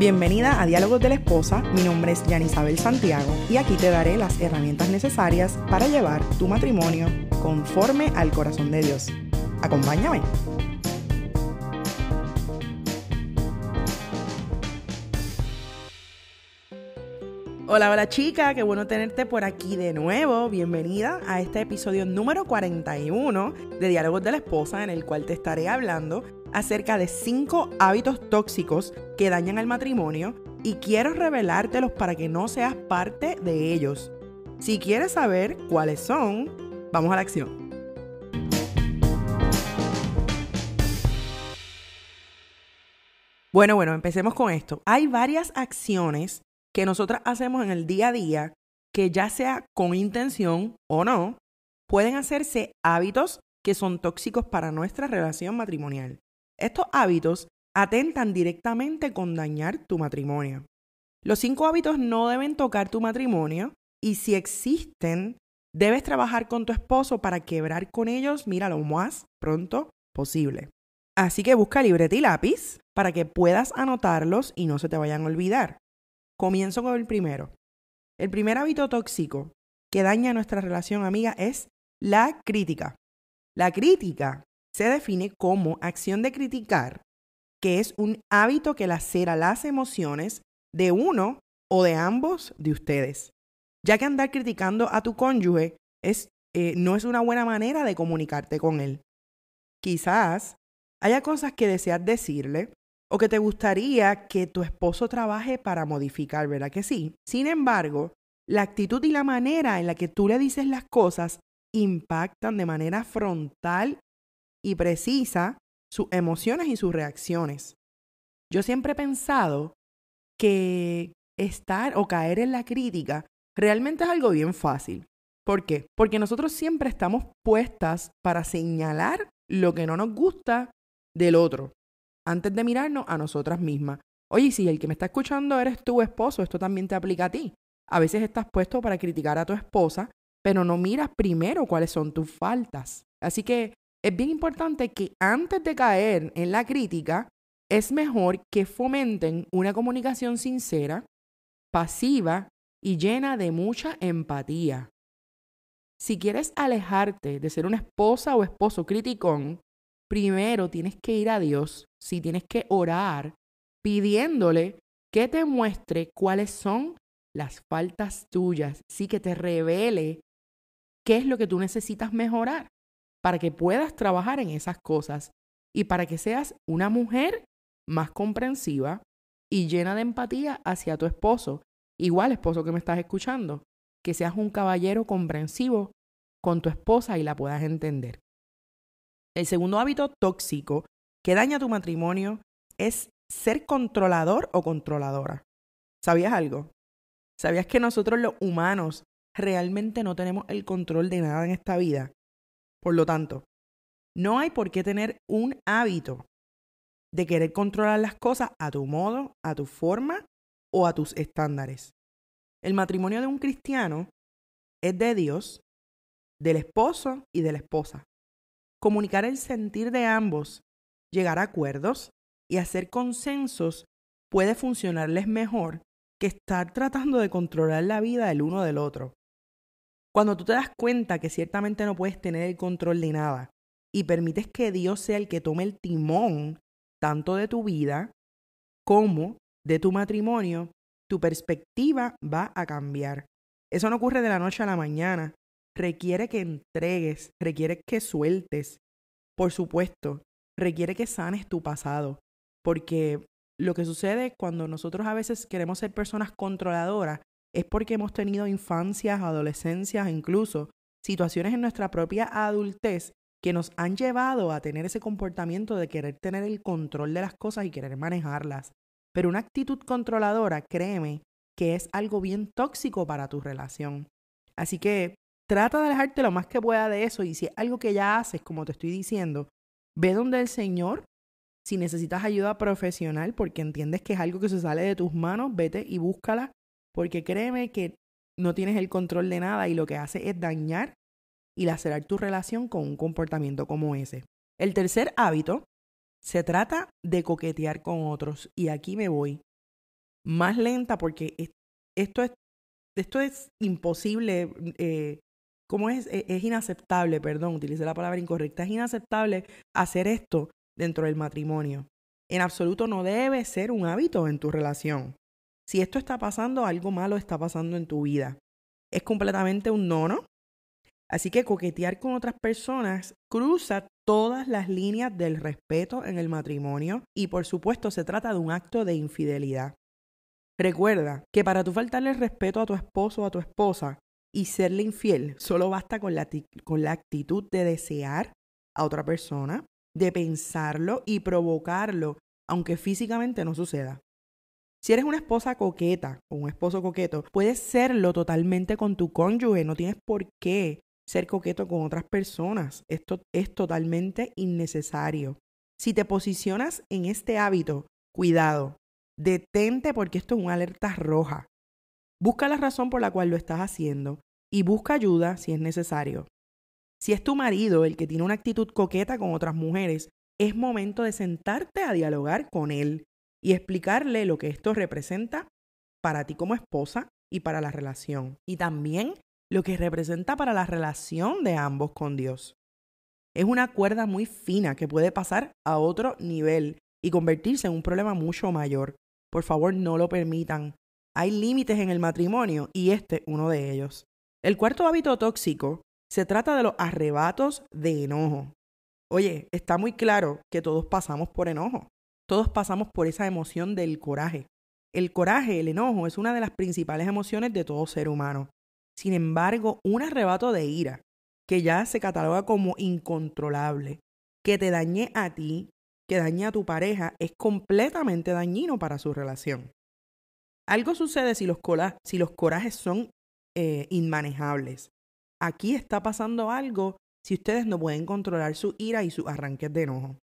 Bienvenida a Diálogos de la Esposa, mi nombre es Yanisabel Santiago y aquí te daré las herramientas necesarias para llevar tu matrimonio conforme al corazón de Dios. Acompáñame. Hola, hola chica, qué bueno tenerte por aquí de nuevo. Bienvenida a este episodio número 41 de Diálogos de la Esposa en el cual te estaré hablando acerca de 5 hábitos tóxicos que dañan al matrimonio y quiero revelártelos para que no seas parte de ellos. Si quieres saber cuáles son, vamos a la acción. Bueno, bueno, empecemos con esto. Hay varias acciones que nosotras hacemos en el día a día que ya sea con intención o no, pueden hacerse hábitos que son tóxicos para nuestra relación matrimonial. Estos hábitos atentan directamente con dañar tu matrimonio. Los cinco hábitos no deben tocar tu matrimonio y si existen, debes trabajar con tu esposo para quebrar con ellos, mira, lo más pronto posible. Así que busca libreta y lápiz para que puedas anotarlos y no se te vayan a olvidar. Comienzo con el primero. El primer hábito tóxico que daña nuestra relación amiga es la crítica. La crítica se define como acción de criticar, que es un hábito que lacera las emociones de uno o de ambos de ustedes, ya que andar criticando a tu cónyuge es, eh, no es una buena manera de comunicarte con él. Quizás haya cosas que deseas decirle o que te gustaría que tu esposo trabaje para modificar, ¿verdad que sí? Sin embargo, la actitud y la manera en la que tú le dices las cosas impactan de manera frontal y precisa sus emociones y sus reacciones. Yo siempre he pensado que estar o caer en la crítica realmente es algo bien fácil. ¿Por qué? Porque nosotros siempre estamos puestas para señalar lo que no nos gusta del otro, antes de mirarnos a nosotras mismas. Oye, si el que me está escuchando eres tu esposo, esto también te aplica a ti. A veces estás puesto para criticar a tu esposa, pero no miras primero cuáles son tus faltas. Así que es bien importante que antes de caer en la crítica, es mejor que fomenten una comunicación sincera, pasiva y llena de mucha empatía. Si quieres alejarte de ser una esposa o esposo criticón, primero tienes que ir a Dios, si tienes que orar pidiéndole que te muestre cuáles son las faltas tuyas, sí que te revele qué es lo que tú necesitas mejorar para que puedas trabajar en esas cosas y para que seas una mujer más comprensiva y llena de empatía hacia tu esposo. Igual, esposo que me estás escuchando, que seas un caballero comprensivo con tu esposa y la puedas entender. El segundo hábito tóxico que daña tu matrimonio es ser controlador o controladora. ¿Sabías algo? ¿Sabías que nosotros los humanos realmente no tenemos el control de nada en esta vida? Por lo tanto, no hay por qué tener un hábito de querer controlar las cosas a tu modo, a tu forma o a tus estándares. El matrimonio de un cristiano es de Dios, del esposo y de la esposa. Comunicar el sentir de ambos, llegar a acuerdos y hacer consensos puede funcionarles mejor que estar tratando de controlar la vida del uno del otro. Cuando tú te das cuenta que ciertamente no puedes tener el control de nada y permites que Dios sea el que tome el timón tanto de tu vida como de tu matrimonio, tu perspectiva va a cambiar. Eso no ocurre de la noche a la mañana. Requiere que entregues, requiere que sueltes. Por supuesto, requiere que sanes tu pasado. Porque lo que sucede cuando nosotros a veces queremos ser personas controladoras es porque hemos tenido infancias, adolescencias, incluso situaciones en nuestra propia adultez que nos han llevado a tener ese comportamiento de querer tener el control de las cosas y querer manejarlas. Pero una actitud controladora, créeme, que es algo bien tóxico para tu relación. Así que trata de alejarte lo más que pueda de eso y si es algo que ya haces, como te estoy diciendo, ve donde el Señor. Si necesitas ayuda profesional porque entiendes que es algo que se sale de tus manos, vete y búscala porque créeme que no tienes el control de nada y lo que hace es dañar y lacerar tu relación con un comportamiento como ese. El tercer hábito se trata de coquetear con otros y aquí me voy. más lenta porque esto es, esto es imposible, eh, ¿cómo es? E, es inaceptable, perdón, utilicé la palabra incorrecta, es inaceptable hacer esto dentro del matrimonio. En absoluto no debe ser un hábito en tu relación. Si esto está pasando, algo malo está pasando en tu vida. Es completamente un nono. Así que coquetear con otras personas cruza todas las líneas del respeto en el matrimonio y por supuesto se trata de un acto de infidelidad. Recuerda que para tú faltarle respeto a tu esposo o a tu esposa y serle infiel, solo basta con la, con la actitud de desear a otra persona, de pensarlo y provocarlo, aunque físicamente no suceda. Si eres una esposa coqueta o un esposo coqueto, puedes serlo totalmente con tu cónyuge, no tienes por qué ser coqueto con otras personas. Esto es totalmente innecesario. Si te posicionas en este hábito, cuidado, detente porque esto es una alerta roja. Busca la razón por la cual lo estás haciendo y busca ayuda si es necesario. Si es tu marido el que tiene una actitud coqueta con otras mujeres, es momento de sentarte a dialogar con él y explicarle lo que esto representa para ti como esposa y para la relación. Y también lo que representa para la relación de ambos con Dios. Es una cuerda muy fina que puede pasar a otro nivel y convertirse en un problema mucho mayor. Por favor, no lo permitan. Hay límites en el matrimonio y este uno de ellos. El cuarto hábito tóxico se trata de los arrebatos de enojo. Oye, está muy claro que todos pasamos por enojo. Todos pasamos por esa emoción del coraje. El coraje, el enojo, es una de las principales emociones de todo ser humano. Sin embargo, un arrebato de ira, que ya se cataloga como incontrolable, que te dañe a ti, que dañe a tu pareja, es completamente dañino para su relación. Algo sucede si los, corajes son eh, inmanejables. Aquí está pasando algo si ustedes no pueden controlar su ira y sus arranques de enojo.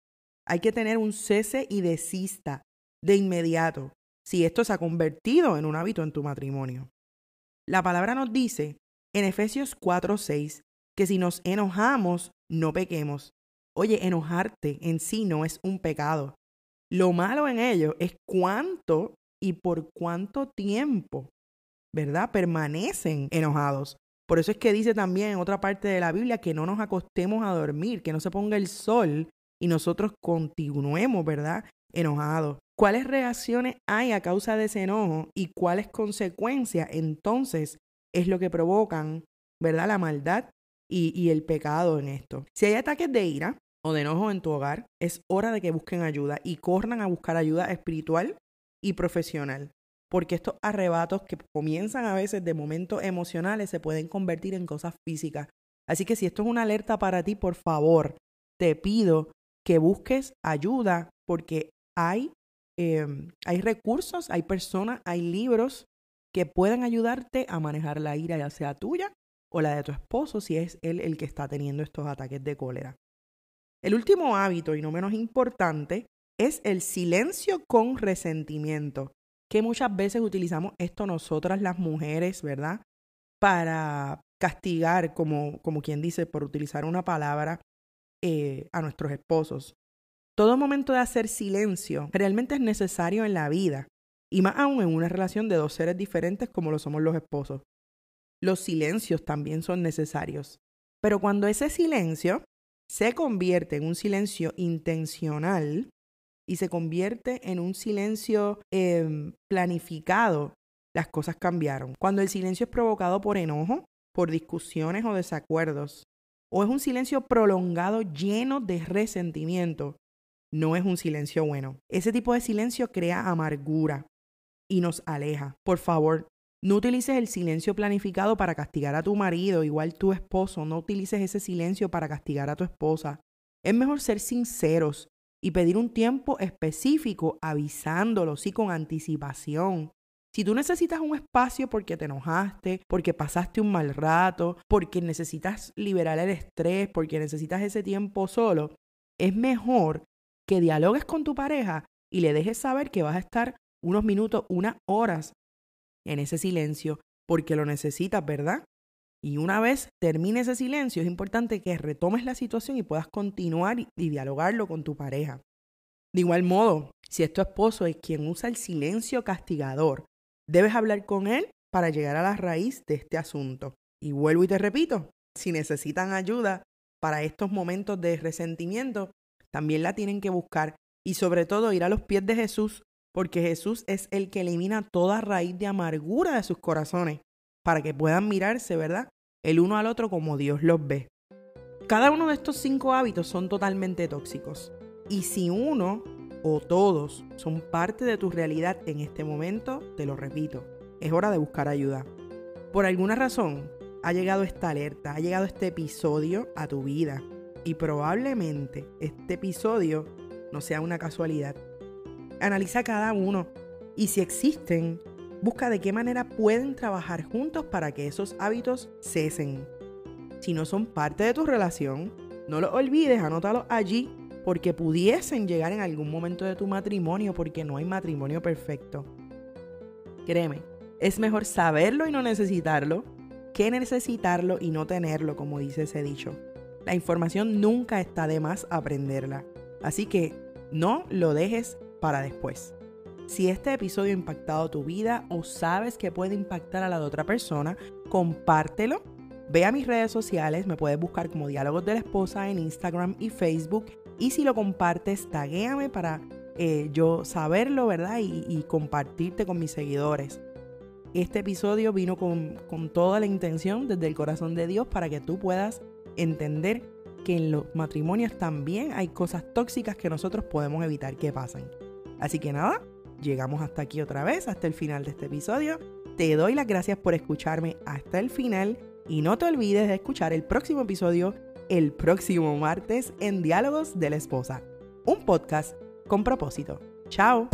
Hay que tener un cese y desista de inmediato si esto se ha convertido en un hábito en tu matrimonio. La palabra nos dice en Efesios 4:6 que si nos enojamos, no pequemos. Oye, enojarte en sí no es un pecado. Lo malo en ello es cuánto y por cuánto tiempo, ¿verdad? Permanecen enojados. Por eso es que dice también en otra parte de la Biblia que no nos acostemos a dormir, que no se ponga el sol y nosotros continuemos, ¿verdad? Enojados. ¿Cuáles reacciones hay a causa de ese enojo y cuáles consecuencias entonces es lo que provocan, ¿verdad? La maldad y, el pecado en esto. Si hay ataques de ira o de enojo en tu hogar, es hora de que busquen ayuda y corran a buscar ayuda espiritual y profesional porque estos arrebatos que comienzan a veces de momentos emocionales se pueden convertir en cosas físicas. Así que si esto es una alerta para ti, por favor, te pido que busques ayuda porque hay, em, hay recursos, hay personas, hay libros que pueden ayudarte a manejar la ira, ya sea tuya o la de tu esposo, si es él el que está teniendo estos ataques de cólera. El último hábito, y no menos importante, es el silencio con resentimiento que muchas veces utilizamos esto nosotras las mujeres, ¿verdad? Para castigar, como, como quien dice, por utilizar una palabra, eh, a nuestros esposos. Todo momento de hacer silencio realmente es necesario en la vida, y más aún en una relación de dos seres diferentes como lo somos los esposos. Los silencios también son necesarios. Pero cuando ese silencio se convierte en un silencio intencional, y se convierte en un silencio em, planificado, las cosas cambiaron. Cuando el silencio es provocado por enojo, por discusiones o desacuerdos, o es un silencio prolongado lleno de resentimiento, no es un silencio bueno. Ese tipo de silencio crea amargura y nos aleja. Por favor, no utilices el silencio planificado para castigar a tu marido, igual tu esposo, no utilices ese silencio para castigar a tu esposa. Es mejor ser sinceros y pedir un tiempo específico avisándolo, sí, con anticipación. Si tú necesitas un espacio porque te enojaste, porque pasaste un mal rato, porque necesitas liberar el estrés, porque necesitas ese tiempo solo, es mejor que dialogues con tu pareja y le dejes saber que vas a estar unos minutos, unas horas en ese silencio, porque lo necesitas, ¿verdad? Y una vez termine ese silencio, es importante que retomes la situación y puedas continuar y, dialogarlo con tu pareja. De igual modo, Si es tu esposo es quien usa el silencio castigador, debes hablar con él para llegar a la raíz de este asunto. Y vuelvo y te repito, si necesitan ayuda para estos momentos de resentimiento, también la tienen que buscar y sobre todo ir a los pies de Jesús, porque Jesús es el que elimina toda raíz de amargura de sus corazones, para que puedan mirarse, ¿verdad? El uno al otro como Dios los ve. Cada uno de estos cinco hábitos son totalmente tóxicos. Y si uno o todos son parte de tu realidad en este momento, te lo repito, es hora de buscar ayuda. Por alguna razón, ha llegado esta alerta, ha llegado este episodio a tu vida. Y probablemente este episodio no sea una casualidad. Analiza cada uno y si existen, busca de qué manera pueden trabajar juntos para que esos hábitos cesen. Si no son parte de tu relación, no los olvides, anótalos allí porque pudiesen llegar en algún momento de tu matrimonio porque no hay matrimonio perfecto. Créeme, es mejor saberlo y no necesitarlo que necesitarlo y no tenerlo, como dice ese dicho. La información nunca está de más aprenderla. Así que no lo dejes para después. Si este episodio ha impactado tu vida o sabes que puede impactar a la de otra persona, compártelo. Ve a mis redes sociales, me puedes buscar como Diálogos de la Esposa en Instagram y Facebook. Y si lo compartes, taguéame para eh, yo saberlo, ¿verdad? Y, y compartirte con mis seguidores. Este episodio vino con, con toda la intención desde el corazón de Dios para que tú puedas entender que en los matrimonios también hay cosas tóxicas que nosotros podemos evitar que pasen. Así que nada, llegamos hasta aquí otra vez, hasta el final de este episodio. Te doy las gracias por escucharme hasta el final y no te olvides de escuchar el próximo episodio el próximo martes en Diálogos de la Esposa, un podcast con propósito. Chao.